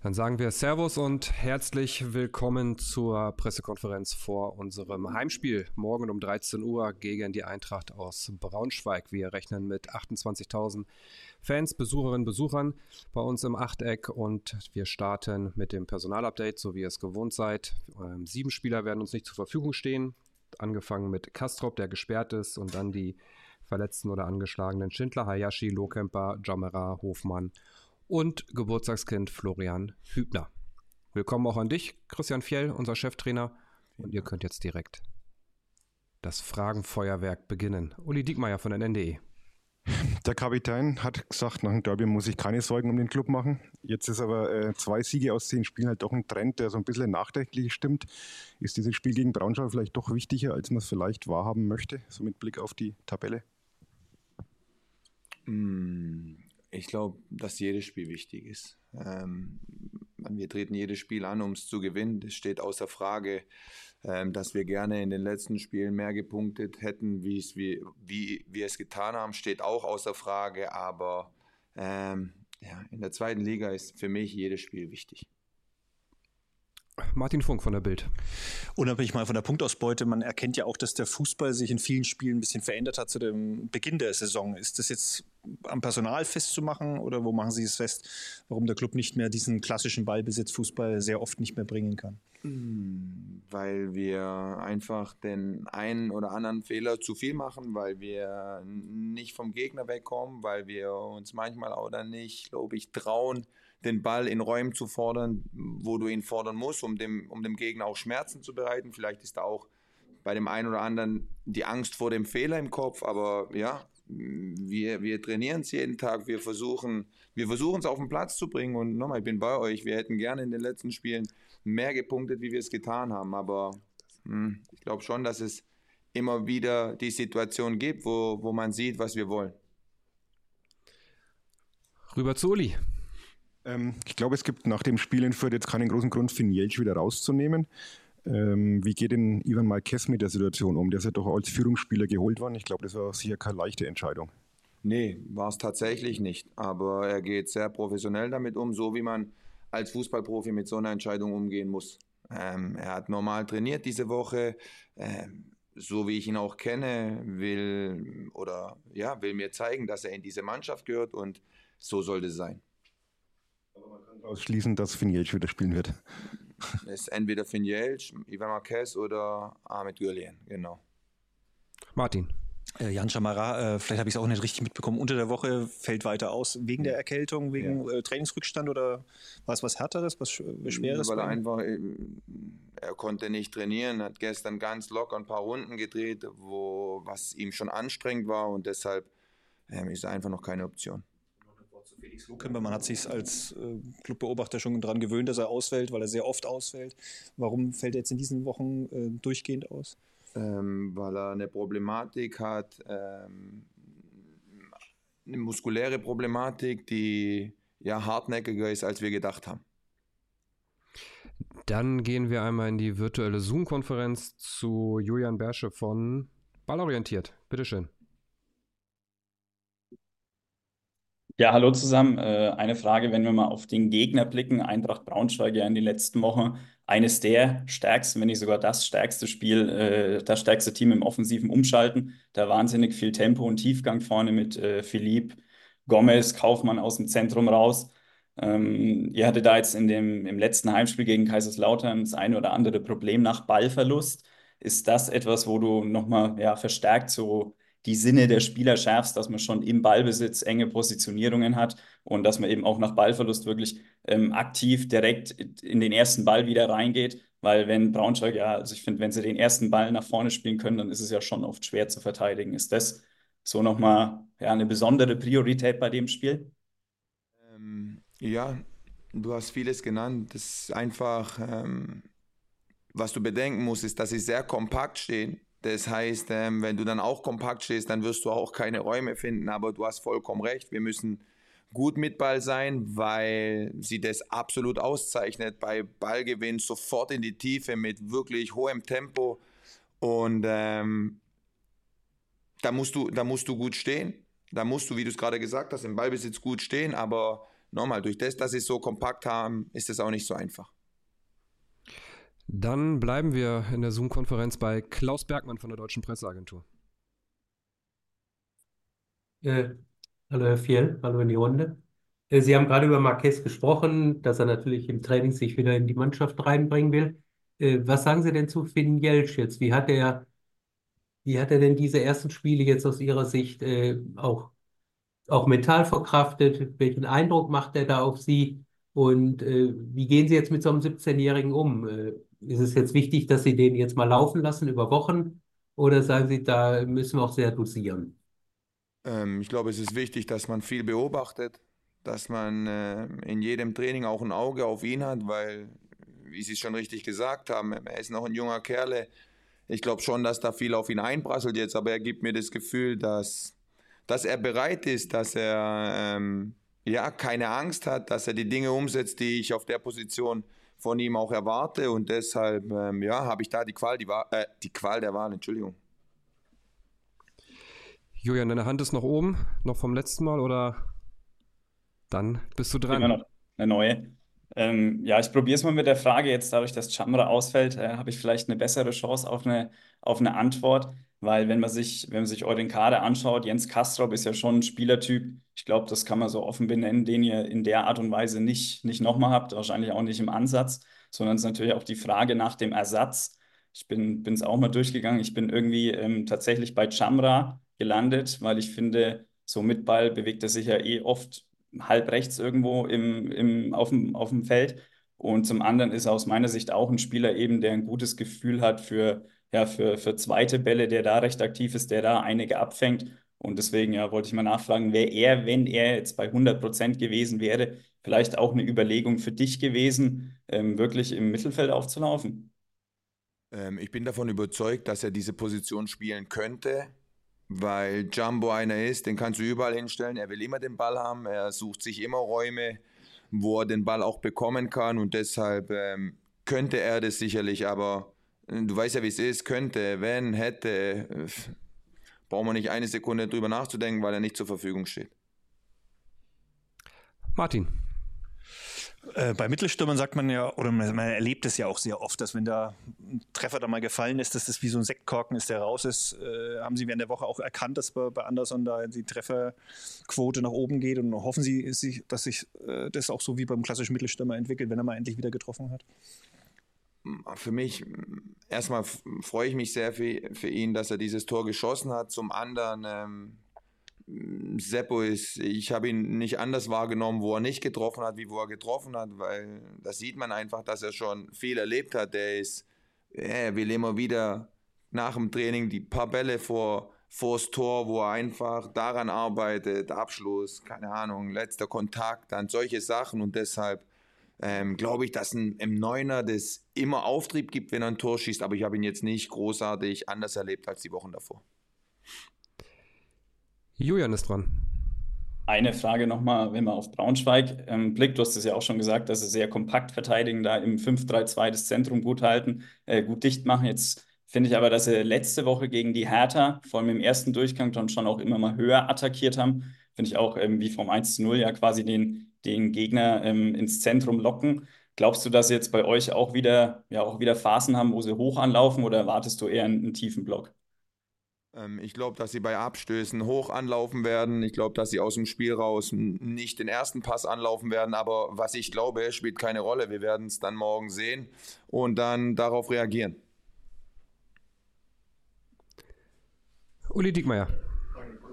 Dann sagen wir Servus und herzlich willkommen zur Pressekonferenz vor unserem Heimspiel morgen um 13 Uhr gegen die Eintracht aus Braunschweig. Wir rechnen mit 28.000 Fans, Besucherinnen, Besuchern bei uns im Achteck und wir starten mit dem Personalupdate, so wie ihr es gewohnt seid. Ähm, sieben Spieler werden uns nicht zur Verfügung stehen, angefangen mit Kastrop, der gesperrt ist und dann die verletzten oder angeschlagenen Schindler, Hayashi, Lohkemper, Jamera, Hofmann und Geburtstagskind Florian Hübner. Willkommen auch an dich, Christian Fjell, unser Cheftrainer. Und ihr könnt jetzt direkt das Fragenfeuerwerk beginnen. Uli Diekmeyer von NNDE. Der Kapitän hat gesagt, nach dem Derby muss ich keine Sorgen um den Club machen. Jetzt ist aber äh, zwei Siege aus zehn Spielen halt doch ein Trend, der so ein bisschen nachdenklich stimmt. Ist dieses Spiel gegen Braunschweig vielleicht doch wichtiger, als man es vielleicht wahrhaben möchte, so mit Blick auf die Tabelle? Hm, ich glaube, dass jedes Spiel wichtig ist. Ähm, wir treten jedes Spiel an, um es zu gewinnen. Das steht außer Frage, ähm, dass wir gerne in den letzten Spielen mehr gepunktet hätten, wie, wie wir es getan haben, steht auch außer Frage. Aber ähm, ja, in der zweiten Liga ist für mich jedes Spiel wichtig. Martin Funk von der Bild. Unabhängig mal von der Punktausbeute, man erkennt ja auch, dass der Fußball sich in vielen Spielen ein bisschen verändert hat zu dem Beginn der Saison. Ist das jetzt am Personal festzumachen oder wo machen Sie es fest, warum der Club nicht mehr diesen klassischen Ballbesitz-Fußball sehr oft nicht mehr bringen kann? Hm, weil wir einfach den einen oder anderen Fehler zu viel machen, weil wir nicht vom Gegner wegkommen, weil wir uns manchmal auch dann nicht, glaube ich, trauen, den Ball in Räumen zu fordern, wo du ihn fordern musst, um dem, um dem Gegner auch Schmerzen zu bereiten. Vielleicht ist da auch bei dem einen oder anderen die Angst vor dem Fehler im Kopf, aber ja, wir, wir trainieren es jeden Tag, wir versuchen wir versuchen es auf den Platz zu bringen und nochmal, ich bin bei euch, wir hätten gerne in den letzten Spielen mehr gepunktet, wie wir es getan haben, aber mh, hm, ich glaube schon, dass es immer wieder die Situation gibt, wo, wo man sieht, was wir wollen. Rüber zu Uli. Ähm, ich glaube, es gibt nach dem Spiel in Fürth jetzt keinen großen Grund, Finjelsch wieder rauszunehmen. Ähm, wie geht denn Ivan Marquez mit der Situation um? Der ist ja doch als Führungsspieler geholt worden. Ich glaube, das war sicher keine leichte Entscheidung. Nee, war es tatsächlich nicht. Aber er geht sehr professionell damit um, so wie man als Fußballprofi mit so einer Entscheidung umgehen muss. Ähm, er hat normal trainiert diese Woche. Ähm, so wie ich ihn auch kenne, will oder ja, will mir zeigen, dass er in diese Mannschaft gehört und so sollte es sein ausschließen, dass Finjelsch wieder spielen wird. Ist entweder Finjelsch, Ivan Marquez oder Ahmed Gürlien, genau. Martin. Äh, Jan Schamara, äh, vielleicht habe ich es auch nicht richtig mitbekommen, unter der Woche fällt weiter aus, wegen der Erkältung, wegen ja. äh, Trainingsrückstand oder war es was Härteres, was Schweres? Weil er einfach, äh, er konnte nicht trainieren, hat gestern ganz locker ein paar Runden gedreht, wo, was ihm schon anstrengend war und deshalb ähm, ist er einfach noch keine Option. Felix Lohkemper, man hat sich als äh, Clubbeobachter schon daran gewöhnt, dass er ausfällt, weil er sehr oft ausfällt. Warum fällt er jetzt in diesen Wochen äh, durchgehend aus? Ähm, weil er eine Problematik hat, ähm, eine muskuläre Problematik, die ja hartnäckiger ist, als wir gedacht haben. Dann gehen wir einmal in die virtuelle Zoom-Konferenz zu Julian Bersche von Ballorientiert. Bitteschön. Ja, hallo zusammen. Äh, eine Frage, wenn wir mal auf den Gegner blicken. Eintracht Braunschweig ja in den letzten Wochen eines der stärksten, wenn nicht sogar das stärkste Spiel, äh, das stärkste Team im offensiven Umschalten. Da wahnsinnig viel Tempo und Tiefgang vorne mit äh, Philipp, Gomez, Kaufmann aus dem Zentrum raus. Ähm, ihr hattet da jetzt in dem, im letzten Heimspiel gegen Kaiserslautern das eine oder andere Problem nach Ballverlust. Ist das etwas, wo du nochmal ja, verstärkt so die Sinne der Spieler schärfst, dass man schon im Ballbesitz enge Positionierungen hat und dass man eben auch nach Ballverlust wirklich ähm, aktiv direkt in den ersten Ball wieder reingeht. Weil wenn Braunschweig, ja, also ich finde, wenn sie den ersten Ball nach vorne spielen können, dann ist es ja schon oft schwer zu verteidigen. Ist das so nochmal ja, eine besondere Priorität bei dem Spiel? Ähm, ja, du hast vieles genannt. Das ist einfach, ähm, was du bedenken musst, ist, dass sie sehr kompakt stehen das heißt, ähm, wenn du dann auch kompakt stehst, dann wirst du auch keine Räume finden. Aber du hast vollkommen recht. Wir müssen gut mit Ball sein, weil sie das absolut auszeichnet. Bei Ballgewinn sofort in die Tiefe mit wirklich hohem Tempo. Und ähm, da, musst du, da musst du gut stehen. Da musst du, wie du es gerade gesagt hast, im Ballbesitz gut stehen. Aber nochmal, durch das, dass sie es so kompakt haben, ist es auch nicht so einfach. Dann bleiben wir in der Zoom-Konferenz bei Klaus Bergmann von der Deutschen Presseagentur. Äh, hallo Herr Fiel, hallo in die Runde. Äh, Sie haben gerade über Marquez gesprochen, dass er natürlich im Training sich wieder in die Mannschaft reinbringen will. Äh, was sagen Sie denn zu Finn Jelsch jetzt? Wie hat er, wie hat er denn diese ersten Spiele jetzt aus Ihrer Sicht äh, auch, auch mental verkraftet? Welchen Eindruck macht er da auf Sie? Und äh, wie gehen Sie jetzt mit so einem 17-Jährigen um? Äh, ist es jetzt wichtig, dass Sie den jetzt mal laufen lassen über Wochen? Oder sagen Sie, da müssen wir auch sehr dosieren? Ähm, ich glaube, es ist wichtig, dass man viel beobachtet, dass man äh, in jedem Training auch ein Auge auf ihn hat, weil, wie Sie es schon richtig gesagt haben, er ist noch ein junger Kerl. Ich glaube schon, dass da viel auf ihn einprasselt jetzt, aber er gibt mir das Gefühl, dass, dass er bereit ist, dass er ähm, ja keine Angst hat, dass er die Dinge umsetzt, die ich auf der Position von ihm auch erwarte und deshalb ähm, ja, habe ich da die Qual, die, äh, die Qual der Wahl, Entschuldigung. Julian, deine Hand ist noch oben, noch vom letzten Mal oder dann bist du dran. Immer noch eine neue. Ähm, ja, ich probiere es mal mit der Frage. Jetzt dadurch, dass Chamra ausfällt, äh, habe ich vielleicht eine bessere Chance auf eine, auf eine Antwort. Weil wenn man sich, wenn man sich euren Kader anschaut, Jens Kastrop ist ja schon ein Spielertyp. Ich glaube, das kann man so offen benennen, den ihr in der Art und Weise nicht, nicht nochmal habt, wahrscheinlich auch nicht im Ansatz, sondern es ist natürlich auch die Frage nach dem Ersatz. Ich bin es auch mal durchgegangen. Ich bin irgendwie ähm, tatsächlich bei Chamra gelandet, weil ich finde, so mit Ball bewegt er sich ja eh oft halb rechts irgendwo im, im, auf, dem, auf dem Feld. Und zum anderen ist er aus meiner Sicht auch ein Spieler eben, der ein gutes Gefühl hat für, ja, für, für zweite Bälle, der da recht aktiv ist, der da einige abfängt. Und deswegen ja, wollte ich mal nachfragen, wäre er, wenn er jetzt bei 100 Prozent gewesen wäre, vielleicht auch eine Überlegung für dich gewesen, ähm, wirklich im Mittelfeld aufzulaufen? Ähm, ich bin davon überzeugt, dass er diese Position spielen könnte weil Jumbo einer ist, den kannst du überall hinstellen. Er will immer den Ball haben, er sucht sich immer Räume, wo er den Ball auch bekommen kann und deshalb ähm, könnte er das sicherlich, aber äh, du weißt ja, wie es ist, könnte, wenn, hätte, äh, brauchen wir nicht eine Sekunde drüber nachzudenken, weil er nicht zur Verfügung steht. Martin. Äh, bei Mittelstürmern sagt man ja, oder man, man, erlebt es ja auch sehr oft, dass wenn da ein Treffer da mal gefallen ist, dass das wie so ein Sektkorken ist, der raus ist. Äh, haben Sie während der Woche auch erkannt, dass bei, bei Anderson da die Trefferquote nach oben geht und hoffen Sie, dass sich äh, das auch so wie beim klassischen Mittelstürmer entwickelt, wenn er mal endlich wieder getroffen hat? Für mich, erstmal freue ich mich sehr für, für ihn, dass er dieses Tor geschossen hat. Zum anderen, ähm, Seppo ist, ich habe ihn nicht anders wahrgenommen, wo er nicht getroffen hat, wie wo er getroffen hat, weil da sieht man einfach, dass er schon viel erlebt hat. Der ist, er will immer wieder nach dem Training die paar Bälle vor vors Tor, wo er einfach daran arbeitet, Abschluss, keine Ahnung, letzter Kontakt, dann solche Sachen und deshalb ähm, glaube ich, dass ein, im Neuner das immer Auftrieb gibt, wenn er ein Tor schießt, aber ich habe ihn jetzt nicht großartig anders erlebt als die Wochen davor. Julian ist dran. Eine Frage nochmal, wenn man auf Braunschweig ähm, blickt, du hast es ja auch schon gesagt, dass sie sehr kompakt verteidigen, da im 5-3-2 das Zentrum gut halten, äh, gut dicht machen. Jetzt finde ich aber, dass sie letzte Woche gegen die Hertha, vor allem im ersten Durchgang, dann schon auch immer mal höher attackiert haben. Finde ich auch ähm, wie vom 1-0 ja quasi den, den Gegner ähm, ins Zentrum locken. Glaubst du, dass sie jetzt bei euch auch wieder, ja, auch wieder Phasen haben, wo sie hoch anlaufen oder erwartest du eher einen, einen tiefen Block? Ähm, ich glaube, dass sie bei Abstößen hoch anlaufen werden. Ich glaube, dass sie aus dem Spiel raus nicht den ersten Pass anlaufen werden. Aber was ich glaube, spielt keine Rolle. Wir werden es dann morgen sehen und dann darauf reagieren. Uli Diekmeyer.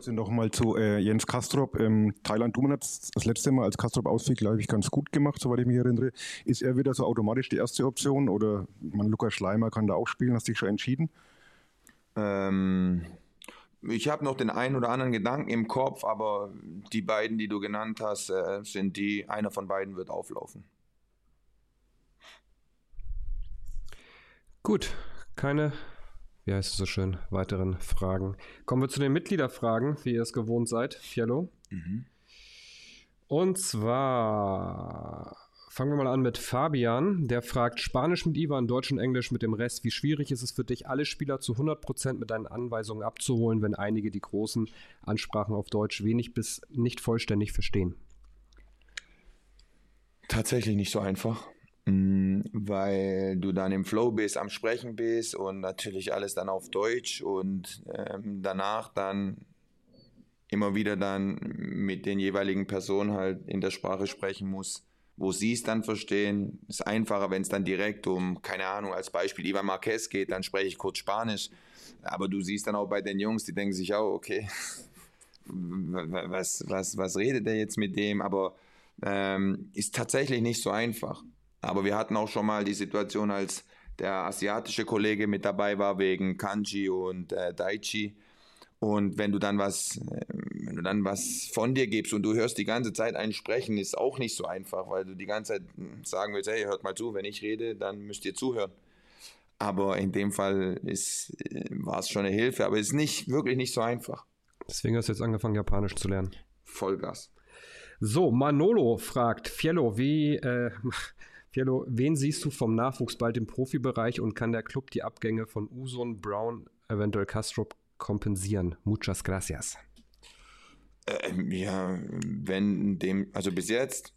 Nochmal zu äh, Jens Kastrop. Ähm, Thailand Duman hat das letzte Mal, als Kastrop ausfiel, glaube ich, ganz gut gemacht, soweit ich mich erinnere. Ist er wieder so automatisch die erste Option oder man, Lukas Schleimer kann da auch spielen? Hast du dich schon entschieden? Ähm, ich habe noch den einen oder anderen Gedanken im Kopf, aber die beiden, die du genannt hast, äh, sind die, einer von beiden wird auflaufen. Gut, keine, wie heißt es so schön, weiteren Fragen. Kommen wir zu den Mitgliederfragen, wie ihr es gewohnt seid, Fiello. Mhm. Und zwar Fangen wir mal an mit Fabian. Der fragt Spanisch mit Ivan, Deutsch und Englisch mit dem Rest. Wie schwierig ist es für dich, alle Spieler zu 100% mit deinen Anweisungen abzuholen, wenn einige die großen Ansprachen auf Deutsch wenig bis nicht vollständig verstehen? tatsächlich nicht so einfach, mm, weil du dann im Flow bist, am Sprechen bist und natürlich alles dann auf Deutsch und ähm, danach dann immer wieder dann mit den jeweiligen Personen halt in der Sprache sprechen muss, wo sie es dann verstehen. Ist einfacher, wenn es dann direkt um, keine Ahnung, als Beispiel Ivan Marquez geht, dann spreche ich kurz Spanisch. Aber du siehst dann auch bei den Jungs, die denken sich auch, okay, was, was, was redet er jetzt mit dem? Aber ähm, ist tatsächlich nicht so einfach. Aber wir hatten auch schon mal die Situation, als der asiatische Kollege mit dabei war wegen Kanji und äh, Daichi. Und wenn du dann was, äh, wenn du dann was von dir gibst und du hörst die ganze Zeit einen sprechen, ist auch nicht so einfach, weil du die ganze Zeit sagen willst, hey, hört mal zu, wenn ich rede, dann müsst ihr zuhören. Aber in dem Fall ist, äh, war es schon eine Hilfe, aber es ist nicht, wirklich nicht so einfach. Deswegen hast du jetzt angefangen, Japanisch zu lernen. Vollgas. So, Manolo fragt, Fiello, wie, äh, Fiello, wen siehst du vom Nachwuchs bald im Profibereich und kann der Club die Abgänge von Uson, Brown, eventuell Kastrop kompensieren? Muchas gracias. Ähm, ja, wenn dem, also bis jetzt,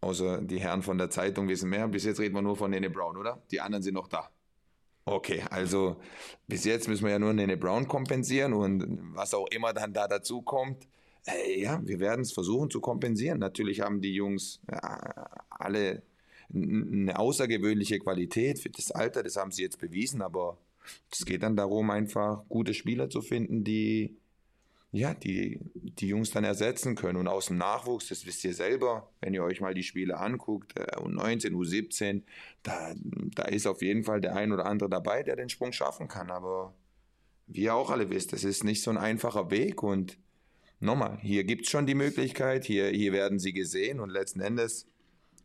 außer die Herren von der Zeitung wissen mehr, bis jetzt reden wir nur von Nene Brown, oder? Die anderen sind noch da. Okay, also bis jetzt müssen wir ja nur Nene Brown kompensieren und was auch immer dann da dazu kommt, äh, ja, wir werden es versuchen zu kompensieren. Natürlich haben die Jungs äh, alle eine außergewöhnliche Qualität für das Alter, das haben sie jetzt bewiesen, aber es geht dann darum, einfach gute Spieler zu finden, die ja, die, die Jungs dann ersetzen können. Und aus dem Nachwuchs, das wisst ihr selber, wenn ihr euch mal die Spiele anguckt, äh, U19, U17, da, da ist auf jeden Fall der ein oder andere dabei, der den Sprung schaffen kann. Aber wie ihr auch alle wisst, das ist nicht so ein einfacher Weg. Und nochmal, hier gibt es schon die Möglichkeit, hier, hier werden sie gesehen und letzten Endes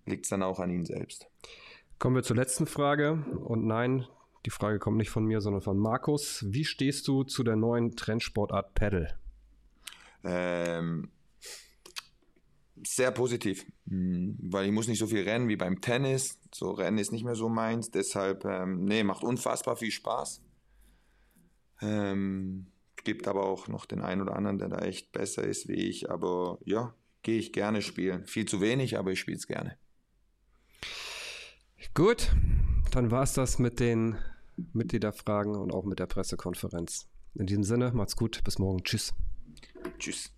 liegt es dann auch an ihnen selbst. Kommen wir zur letzten Frage. Und nein, die Frage kommt nicht von mir, sondern von Markus. Wie stehst du zu der neuen Trendsportart Paddle? Ähm, sehr positiv, hm, weil ich muss nicht so viel rennen wie beim Tennis. So Rennen ist nicht mehr so meins. Deshalb, ähm, nee, macht unfassbar viel Spaß. Ähm, gibt aber auch noch den einen oder anderen, der da echt besser ist wie ich. Aber ja, gehe ich gerne spielen. Viel zu wenig, aber ich spiele es gerne. Gut, dann war es das mit den Mitgliederfragen und auch mit der Pressekonferenz. In diesem Sinne, macht's gut, bis morgen. Tschüss. Tschüss.